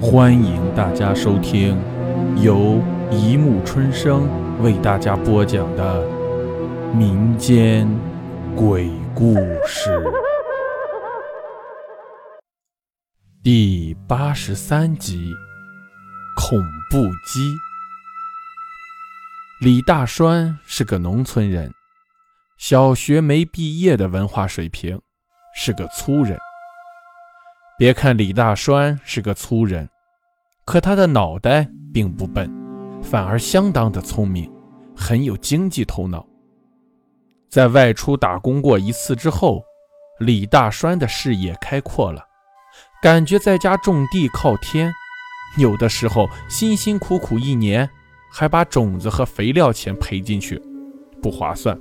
欢迎大家收听由一木春生为大家播讲的民间鬼故事第八十三集：恐怖鸡。李大栓是个农村人，小学没毕业的文化水平，是个粗人。别看李大栓是个粗人，可他的脑袋并不笨，反而相当的聪明，很有经济头脑。在外出打工过一次之后，李大栓的视野开阔了，感觉在家种地靠天，有的时候辛辛苦苦一年。还把种子和肥料钱赔进去，不划算。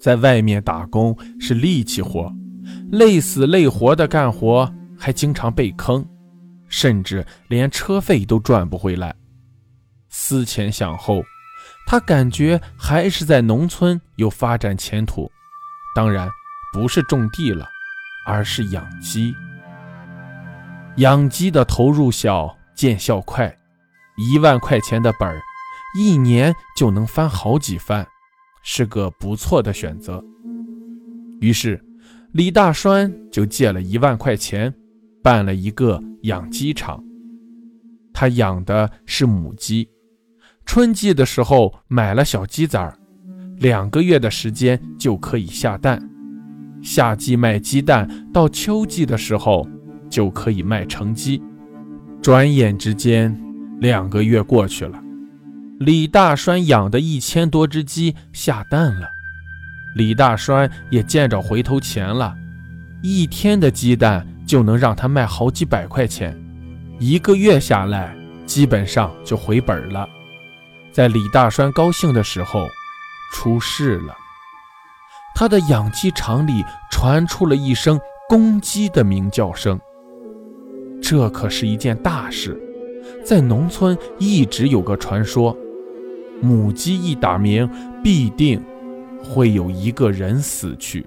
在外面打工是力气活，累死累活的干活，还经常被坑，甚至连车费都赚不回来。思前想后，他感觉还是在农村有发展前途。当然，不是种地了，而是养鸡。养鸡的投入小，见效快。一万块钱的本儿，一年就能翻好几番，是个不错的选择。于是，李大栓就借了一万块钱，办了一个养鸡场。他养的是母鸡，春季的时候买了小鸡崽，两个月的时间就可以下蛋。夏季卖鸡蛋，到秋季的时候就可以卖成鸡。转眼之间。两个月过去了，李大栓养的一千多只鸡下蛋了，李大栓也见着回头钱了，一天的鸡蛋就能让他卖好几百块钱，一个月下来基本上就回本了。在李大栓高兴的时候，出事了，他的养鸡场里传出了一声公鸡的鸣叫声，这可是一件大事。在农村一直有个传说，母鸡一打鸣，必定会有一个人死去。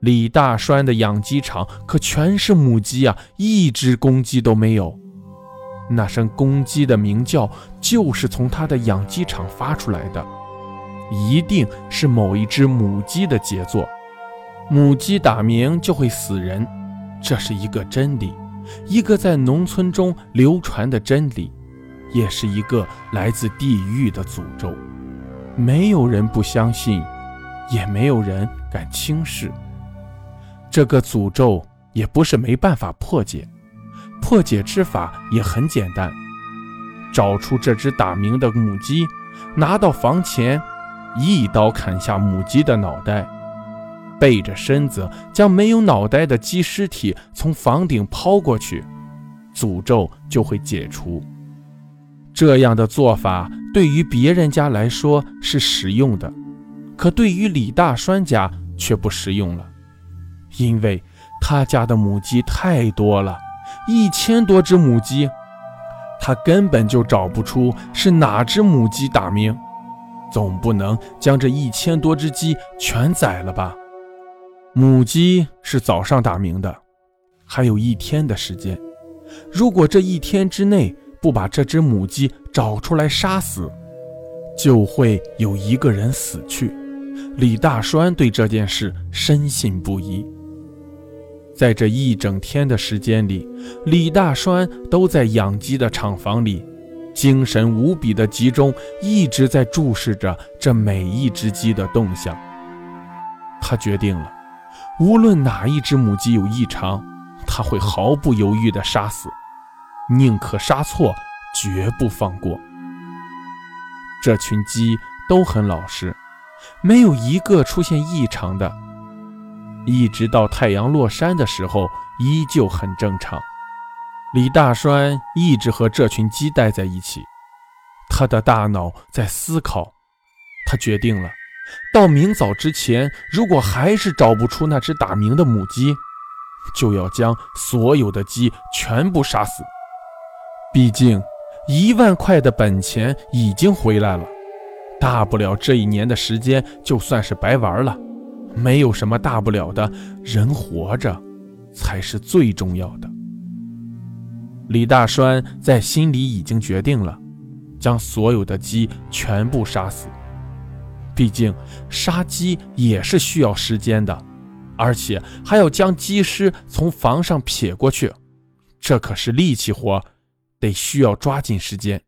李大栓的养鸡场可全是母鸡啊，一只公鸡都没有。那声公鸡的鸣叫就是从他的养鸡场发出来的，一定是某一只母鸡的杰作。母鸡打鸣就会死人，这是一个真理。一个在农村中流传的真理，也是一个来自地狱的诅咒。没有人不相信，也没有人敢轻视。这个诅咒也不是没办法破解，破解之法也很简单：找出这只打鸣的母鸡，拿到房前，一刀砍下母鸡的脑袋。背着身子将没有脑袋的鸡尸体从房顶抛过去，诅咒就会解除。这样的做法对于别人家来说是实用的，可对于李大栓家却不实用了，因为他家的母鸡太多了，一千多只母鸡，他根本就找不出是哪只母鸡打鸣，总不能将这一千多只鸡全宰了吧？母鸡是早上打鸣的，还有一天的时间。如果这一天之内不把这只母鸡找出来杀死，就会有一个人死去。李大栓对这件事深信不疑。在这一整天的时间里，李大栓都在养鸡的厂房里，精神无比的集中，一直在注视着这每一只鸡的动向。他决定了。无论哪一只母鸡有异常，他会毫不犹豫地杀死，宁可杀错，绝不放过。这群鸡都很老实，没有一个出现异常的，一直到太阳落山的时候，依旧很正常。李大栓一直和这群鸡待在一起，他的大脑在思考，他决定了。到明早之前，如果还是找不出那只打鸣的母鸡，就要将所有的鸡全部杀死。毕竟，一万块的本钱已经回来了，大不了这一年的时间就算是白玩了，没有什么大不了的。人活着，才是最重要的。李大栓在心里已经决定了，将所有的鸡全部杀死。毕竟杀鸡也是需要时间的，而且还要将鸡尸从房上撇过去，这可是力气活，得需要抓紧时间。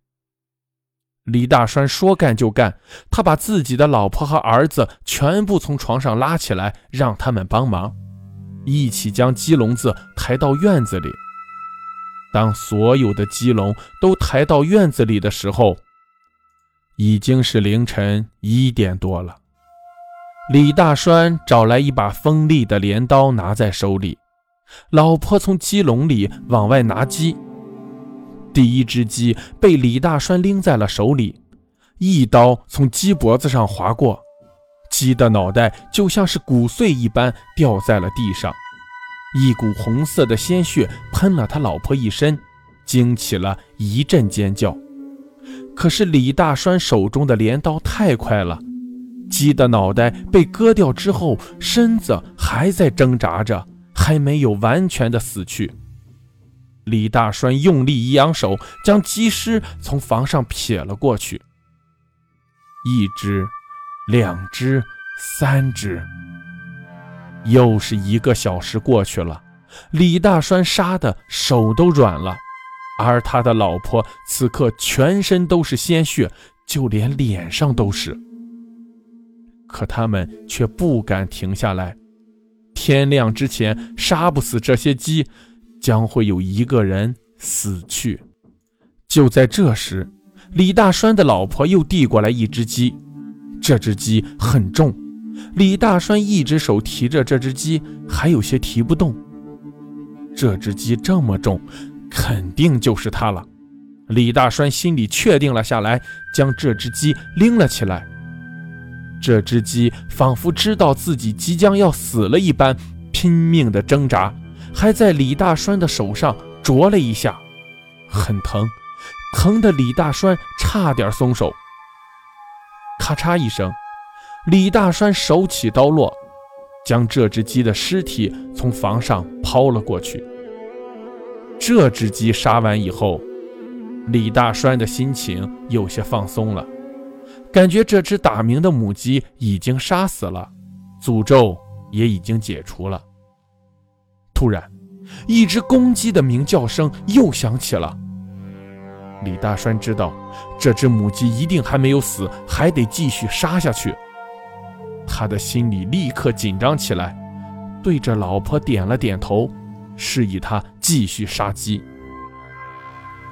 李大栓说干就干，他把自己的老婆和儿子全部从床上拉起来，让他们帮忙，一起将鸡笼子抬到院子里。当所有的鸡笼都抬到院子里的时候，已经是凌晨一点多了。李大栓找来一把锋利的镰刀，拿在手里。老婆从鸡笼里往外拿鸡。第一只鸡被李大栓拎在了手里，一刀从鸡脖子上划过，鸡的脑袋就像是骨碎一般掉在了地上，一股红色的鲜血喷了他老婆一身，惊起了一阵尖叫。可是李大栓手中的镰刀太快了，鸡的脑袋被割掉之后，身子还在挣扎着，还没有完全的死去。李大栓用力一扬手，将鸡尸从房上撇了过去。一只，两只，三只，又是一个小时过去了。李大栓杀的手都软了，而他的老婆此刻全身都是鲜血，就连脸上都是。可他们却不敢停下来，天亮之前杀不死这些鸡。将会有一个人死去。就在这时，李大栓的老婆又递过来一只鸡，这只鸡很重，李大栓一只手提着这只鸡，还有些提不动。这只鸡这么重，肯定就是他了。李大栓心里确定了下来，将这只鸡拎了起来。这只鸡仿佛知道自己即将要死了一般，拼命地挣扎。还在李大栓的手上啄了一下，很疼，疼得李大栓差点松手。咔嚓一声，李大栓手起刀落，将这只鸡的尸体从房上抛了过去。这只鸡杀完以后，李大栓的心情有些放松了，感觉这只打鸣的母鸡已经杀死了，诅咒也已经解除了。突然，一只公鸡的鸣叫声又响起了。李大栓知道，这只母鸡一定还没有死，还得继续杀下去。他的心里立刻紧张起来，对着老婆点了点头，示意他继续杀鸡。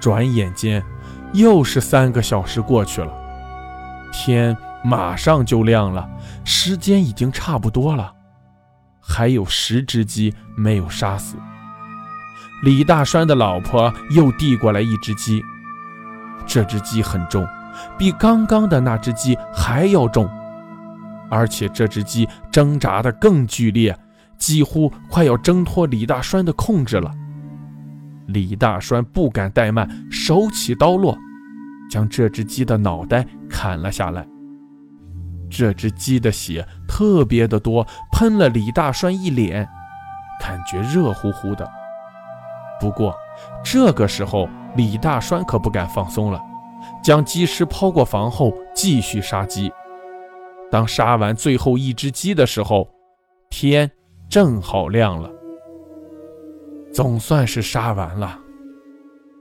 转眼间，又是三个小时过去了，天马上就亮了，时间已经差不多了。还有十只鸡没有杀死。李大栓的老婆又递过来一只鸡，这只鸡很重，比刚刚的那只鸡还要重，而且这只鸡挣扎得更剧烈，几乎快要挣脱李大栓的控制了。李大栓不敢怠慢，手起刀落，将这只鸡的脑袋砍了下来。这只鸡的血特别的多，喷了李大栓一脸，感觉热乎乎的。不过这个时候，李大栓可不敢放松了，将鸡尸抛过房后，继续杀鸡。当杀完最后一只鸡的时候，天正好亮了，总算是杀完了。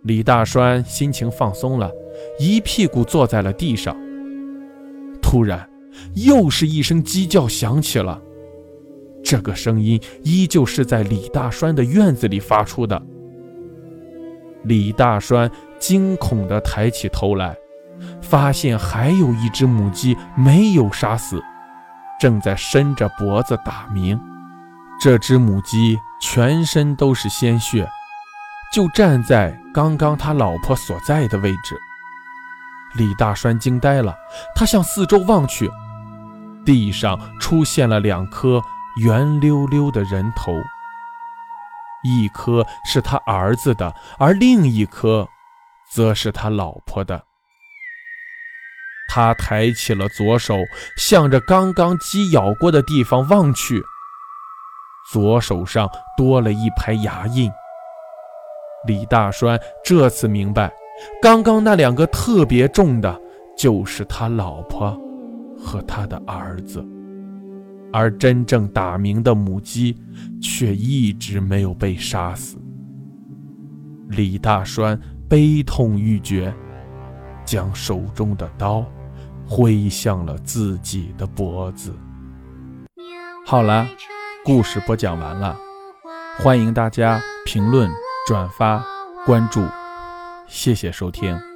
李大栓心情放松了，一屁股坐在了地上。突然。又是一声鸡叫响起了，这个声音依旧是在李大栓的院子里发出的。李大栓惊恐地抬起头来，发现还有一只母鸡没有杀死，正在伸着脖子打鸣。这只母鸡全身都是鲜血，就站在刚刚他老婆所在的位置。李大栓惊呆了，他向四周望去。地上出现了两颗圆溜溜的人头，一颗是他儿子的，而另一颗则是他老婆的。他抬起了左手，向着刚刚鸡咬过的地方望去，左手上多了一排牙印。李大栓这次明白，刚刚那两个特别重的，就是他老婆和他的儿子，而真正打鸣的母鸡却一直没有被杀死。李大栓悲痛欲绝，将手中的刀挥向了自己的脖子。好了，故事播讲完了，欢迎大家评论。转发关注，谢谢收听。